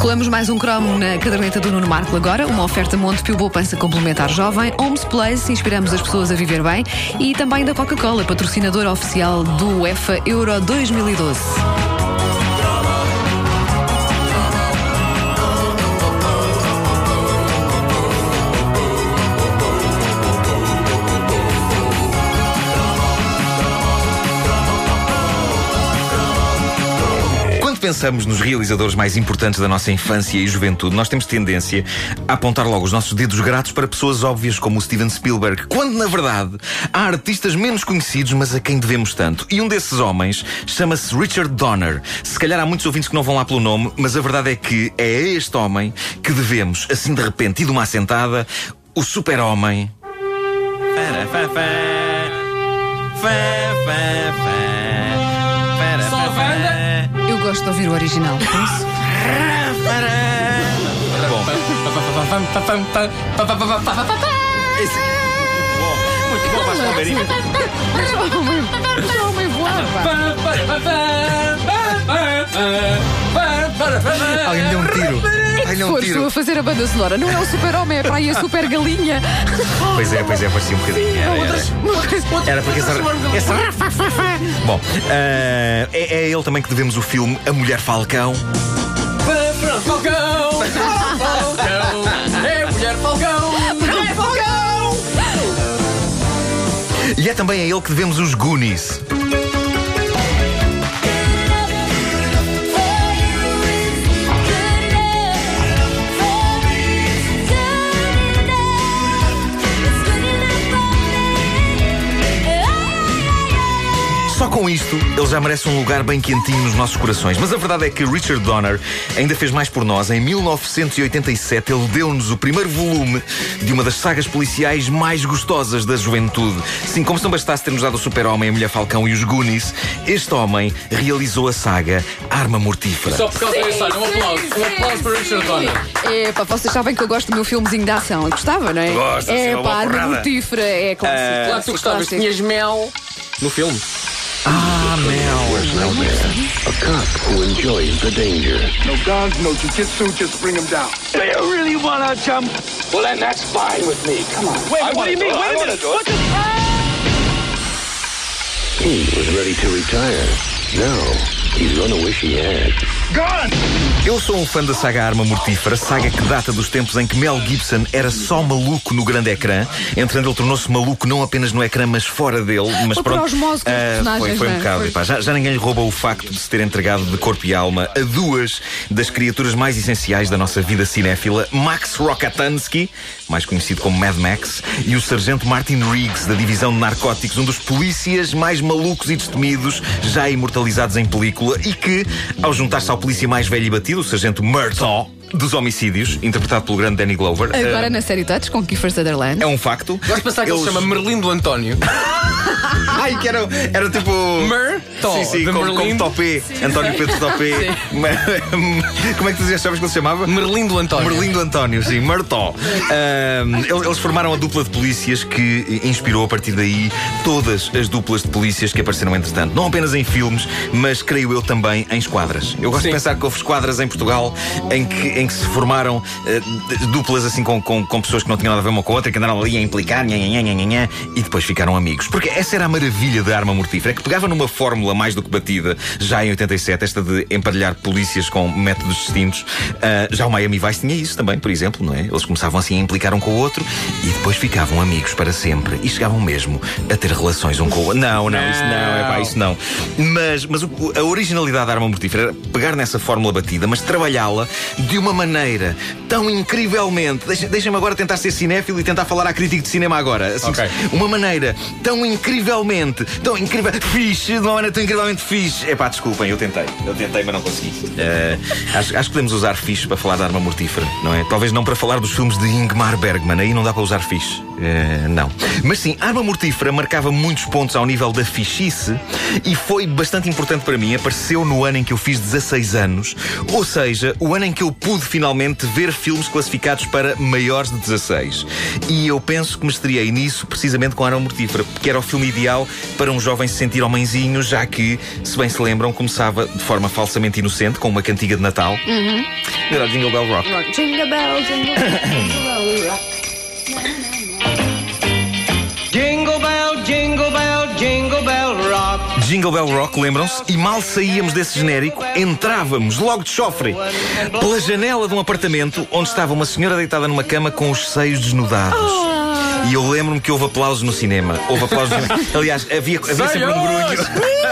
Colamos mais um cromo na caderneta do Nuno Marco agora, uma oferta Montepio Poupança Complementar Jovem, Homes Place, inspiramos as pessoas a viver bem e também da Coca-Cola, patrocinadora oficial do UEFA Euro 2012. Pensamos nos realizadores mais importantes da nossa infância e juventude, nós temos tendência a apontar logo os nossos dedos gratos para pessoas óbvias como o Steven Spielberg, quando na verdade há artistas menos conhecidos, mas a quem devemos tanto. E um desses homens chama-se Richard Donner. Se calhar há muitos ouvintes que não vão lá pelo nome, mas a verdade é que é a este homem que devemos, assim de repente e de uma assentada, o super-homem. Eu gosto de ouvir o original. Esse- Bom, muito bom, Vasco Palmeirinho. O homem voava. Alguém deu um tiro. Ai, não, tiro. a fazer a banda sonora. Não é o super-homem, é para aí a super-galinha. Pois é, pois é, parecia um bocadinho. Era, era. Era porque esse. esse Bom, eh, é, é a ele também que devemos o filme A Mulher Falcão. Falcão! Falcão! É mulher Falcão! Mulher Falcão! E é também a ele que devemos os Goonies. Só com isto, ele já merece um lugar bem quentinho nos nossos corações. Mas a verdade é que Richard Donner ainda fez mais por nós. Em 1987, ele deu-nos o primeiro volume de uma das sagas policiais mais gostosas da juventude. Sim, como se não bastasse ter-nos dado o Super-Homem, a Mulher Falcão e os Goonies, este homem realizou a saga Arma Mortífera. Só por causa desse olha, um aplauso. Um aplauso para Richard Donner. É, pá, vocês sabem que eu gosto do meu filmezinho de ação. Eu gostava, não é? Gosta, sim, é, pá, arma porrada. mortífera, é clássico. Claro que tu gostavas, tinhas mel no filme. Ah, Mel! out there. A cop who enjoys the danger. No guns, no jujitsu, just bring him down. Do you really want to jump? Well, then that's fine with me. Come on. Wait, what do you mean? Wait a minute. What the? He was ready to retire. Now, he's gonna wish he had. Gun! Eu sou um fã da saga Arma Mortífera, saga que data dos tempos em que Mel Gibson era só maluco no grande ecrã. Entretanto, ele tornou-se maluco não apenas no ecrã, mas fora dele. Mas pronto, osmose com personagens, foi, foi um é? bocado. Foi. epá, já, já ninguém lhe rouba o facto de se ter entregado de corpo e alma a duas das criaturas mais essenciais da nossa vida cinéfila: Max Rokatansky, mais conhecido como Mad Max, e o Sargento Martin Riggs, da divisão de narcóticos, um dos polícias mais malucos e destemidos já imortalizados em película e que, ao juntar-se ao polícia mais velho e batido, o Sargento Murtaugh, dos homicídios, interpretado pelo grande Danny Glover. Agora eh, na série Touch com Kiefer Sutherland. é um facto. Gosto de pensar que ele se Eles- chama Merlindo António. Ai, que era, era tipo. Murtaugh, Sim, sim, de como, como Merlindo. Topé. António Pedro Topé. como é que tu achavas que ele se chamava? Merlindo António. Merlindo António, sim, Murtaugh. Ahm, eles eles formaram a dupla de polícias que inspirou a partir daí todas as duplas de polícias que apareceram entretanto. Não apenas em filmes, mas creio eu também em esquadras. Eu gosto Sim. de pensar que houve esquadras em Portugal em que, em que se formaram d- duplas assim com, com, com pessoas que não tinham nada a ver uma com a outra, que andaram ali a implicar, nha, e depois ficaram amigos. Porque essa era a maravilha da arma mortífera, é que pegava numa fórmula mais do que batida, já em 87, esta de emparelhar polícias com métodos distintos. Ah, já o Miami Vice tinha isso também, por exemplo, não é? Eles começavam assim a implicar um com o outro e depois ficavam amigos para sempre e chegavam mesmo a ter relações um com o outro. Não, não, isso não, é pá, isso não. Mas, mas a originalidade da arma mortífera era pegar nessa fórmula batida, mas trabalhá-la de uma maneira tão incrivelmente. Deixa- Deixa-me agora tentar ser cinéfilo e tentar falar à crítica de cinema agora. Assim, Ok. Uma maneira tão incrivelmente, tão incrível, fixe, de uma maneira tão incrivelmente fixe. Epá, desculpem, eu tentei. Eu tentei, mas não consegui. Eh, acho, acho que podemos usar fixe para falar da arma mortífera, não é? Talvez não para falar dos filmes de Ingmar Bergman, aí não dá para usar fixe. Eh, não. Mas sim, arma mortífera marcava muitos pontos ao nível da fichice e foi bastante importante para mim. Apareceu no ano em que eu fiz 16 anos, ou seja, o ano em que eu pude finalmente ver filmes classificados para maiores de 16. E eu penso que me estreiei nisso precisamente com Arma Mortífera, porque era o filme ideal para um jovem se sentir homenzinho, já que, se bem se lembram, começava de forma falsamente inocente, com uma cantiga de Natal. Uhum. Era Jingle Bell Rock. Jingle bell, jingle bell. Jingle Jingle Bell Rock, lembram-se? E mal saíamos desse genérico, entrávamos logo de chofre pela janela de um apartamento onde estava uma senhora deitada numa cama com os seios desnudados. E eu lembro-me que houve aplausos no cinema. Houve aplausos no cinema. Aliás, havia, havia sempre um grunho.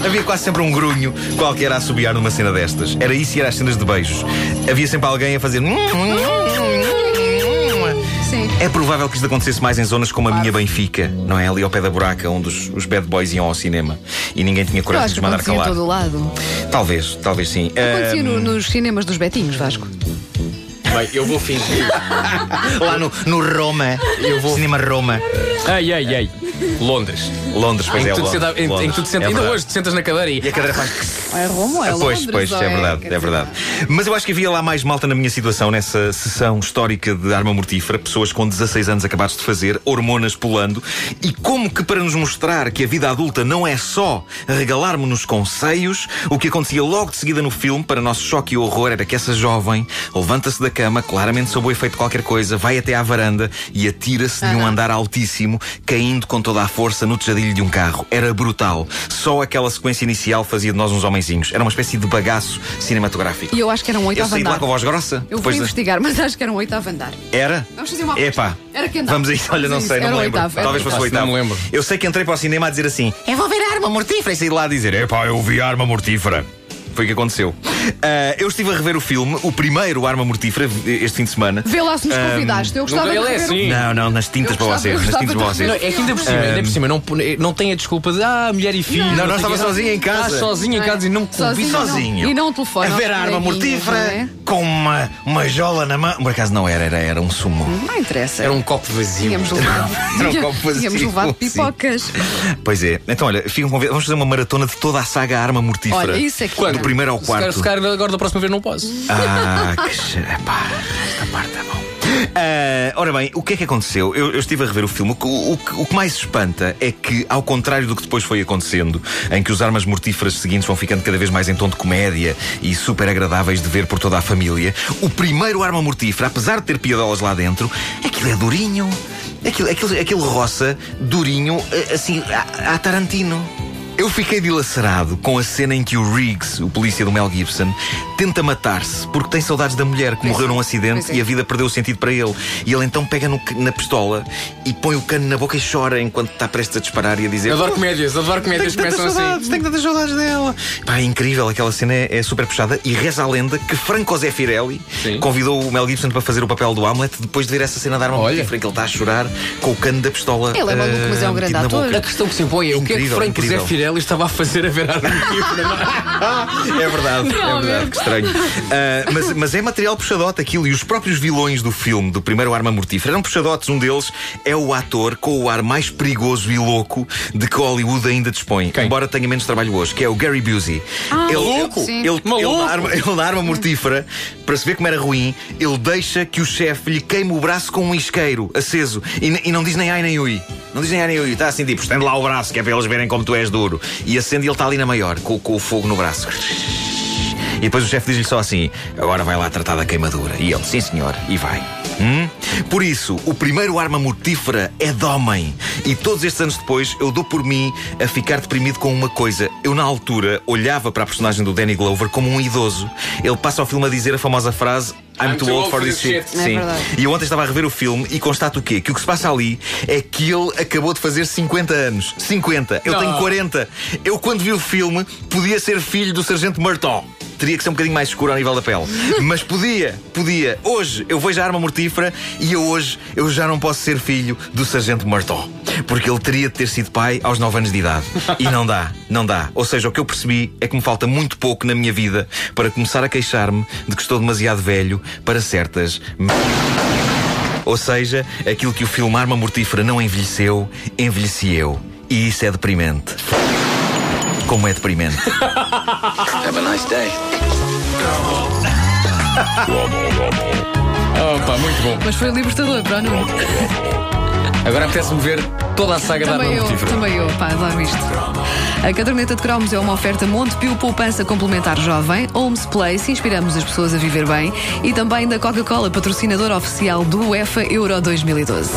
Havia quase sempre um grunho qualquer a assobiar numa cena destas. Era isso e era as cenas de beijos. Havia sempre alguém a fazer. É provável que isto acontecesse mais em zonas como a minha Benfica, não é? Ali ao pé da buraca, onde os, os bad boys iam ao cinema e ninguém tinha coragem de os mandar calar. todo lado. Talvez, talvez sim. Acontecia no- nos cinemas dos Betinhos, Vasco. Bem, eu vou fingir. Lá no, no Roma, Eu vou- Cinema Roma, Ai, ai, ai. Londres. Londres, pois Em é. Londres, senta- em- em que Londres. tu te sentas. É Ainda hoje te sentas na cadeira e. E a cadeira faz. É Roma, é Ah, pois, Londres, pois, ou é verdade, é verdade. Mas eu acho que havia lá mais malta na minha situação, nessa sessão histórica de arma mortífera, pessoas com 16 anos acabados de fazer, hormonas pulando, e como que para nos mostrar que a vida adulta não é só regalarmos-nos com seios, o que acontecia logo de seguida no filme, para nosso choque e horror, era que essa jovem levanta-se da cama, claramente sob o efeito de qualquer coisa, vai até à varanda e atira-se de um andar altíssimo, caindo com toda a força no tejadilho de um carro. Era brutal. Só aquela sequência inicial fazia de nós uns homenzinhos. Era uma espécie de bagaço cinematográfico. E eu acho que era um Eu oitavo saí de lá andar. com a voz grossa. Eu de- investigar, mas acho que era um oitavo andar. Era? Vamos fazer uma aposta. Epá. Era que andava. Vamos a isso, olha, não a sei, não me lembro. Talvez fosse o oitavo. oitavo. Não me lembro. Eu sei que entrei para o cinema a dizer assim: Eu vou ver arma mortífera e saí de lá a dizer: Epá, eu vi arma mortífera. Foi o que aconteceu. Ah, eu estive a rever o filme, o primeiro Arma Mortífera, este fim de semana. Vê lá se nos Ahm, convidaste. Eu gostava ele de é rever o- assim. Não, não, nas tintas para vocês. Nas tintas para vocês. Não, é que ainda por cima, ainda por cima não, não tem a desculpa de ah, mulher e filho. Não, não, sei estava quê. sozinho em casa. Estás sozinho em casa e não me Sozinho, não. E não o telefone A ver a arma mortífera não é? com uma, uma jola na mão. Por acaso não era, era, era um sumo. Não interessa. Era um copo vazio. Tínhamos levado, Era um copo vazio, tínhamos levado pipocas. Pois é. Então, olha. Vamos fazer uma maratona de toda a saga Arma Mortífera. Olha, isso é que Do primeiro ao quarto. Agora da próxima vez não posso. Ah, que. Epá, esta parte é bom. Ah, ora bem, o que é que aconteceu? Eu, eu estive a rever o filme. O, que- o o que mais espanta é que, ao contrário do que depois foi acontecendo, em que os armas mortíferas seguintes vão ficando cada vez mais em tom de comédia e super agradáveis de ver por toda a família, o primeiro arma mortífera, apesar de ter piadolas lá dentro, aquilo é durinho. Aquilo, aquilo, aquilo roça durinho, eh, assim, a, a Tarantino. Eu fiquei dilacerado com a cena em que o Riggs, o polícia do Mel Gibson, tenta matar-se porque tem saudades da mulher que Pois morreu num acidente pois é. e a vida perdeu o sentido para ele. E ele então pega no na pistola e põe o cano na boca e chora enquanto está prestes a disparar e a dizer: Adoro "Oh, comédias, adoro comédias que tenho tantas começam saudades, assim. tenho tantas saudades dela. Pá, é incrível, aquela cena é, é super puxada e reza a lenda que Franco Zeffirelli Sim. convidou o Mel Gibson para fazer o papel do Hamlet depois de ver essa cena da arma Olha. em que ele está a chorar com o cano da pistola. Ele é maluco, mas é um eh, grande ator. boca. A questão que se impõe é o que é que Incrível, Franco incrível. Zé Firelli estava a fazer a ver a É verdade, é verdade, que estranho. Ah, mas, mas é material puxadote aquilo. E os próprios vilões do filme, do primeiro Arma Mortífera, eram puxadotes. Um deles é o ator com o ar mais perigoso e louco de que Hollywood ainda dispõe. Quem? Embora tenha menos trabalho hoje, que é o Gary Busey. ele, louco? Ele, Sim. ele, Maluco? na arma, ele na arma mortífera, para se ver como era ruim, ele deixa que o chefe lhe queime o braço com um isqueiro aceso. E, e não diz nem ai nem ui. Não diz nem ai nem ui. Está assim tipo, estende lá o braço, que é para eles verem como tu és duro. E acende e ele está ali na maior, com, com o fogo no braço. E depois o chefe diz-lhe só assim: agora vai lá tratar da queimadura. E ele, sim senhor, e vai. Hum? Por isso, o primeiro arma mortífera é de homem. E todos estes anos depois, eu dou por mim a ficar deprimido com uma coisa. Eu, na altura, olhava para a personagem do Danny Glover como um idoso. Ele passa ao filme a dizer a famosa frase. I'm, too old for this shit. É Sim. verdade. E eu ontem estava a rever o filme e constato o quê? Que o que se passa ali é que ele acabou de fazer 50 anos. 50. Eu tenho Não. 40. Eu, quando vi o filme, podia ser filho do Sargento Murtaugh. Teria que ser um bocadinho mais escuro ao nível da pele. Mas podia, podia. Hoje eu vejo a arma mortífera e eu hoje eu já não posso ser filho do Sargento Murtaugh. Porque ele teria de ter sido pai aos 9 anos de idade. E não dá, não dá. Ou seja, o que eu percebi é que me falta muito pouco na minha vida para começar a queixar-me de que estou demasiado velho para certas. Ou seja, aquilo que o filme Arma Mortífera não envelheceu, envelheci eu. E isso é deprimente. Como é deprimente. Have a nice day. Opa, muito bom. Mas foi libertador para o Nuno. Agora apetece-me ver toda a saga da Também Arma eu, Mortífera. também eu, pá, adoro isto. A caderneta de cromos é uma oferta Montepio Poupança Complementar Jovem, Holmes Place, inspiramos as pessoas a viver bem, e também da Coca-Cola, patrocinador oficial do UEFA Euro 2012.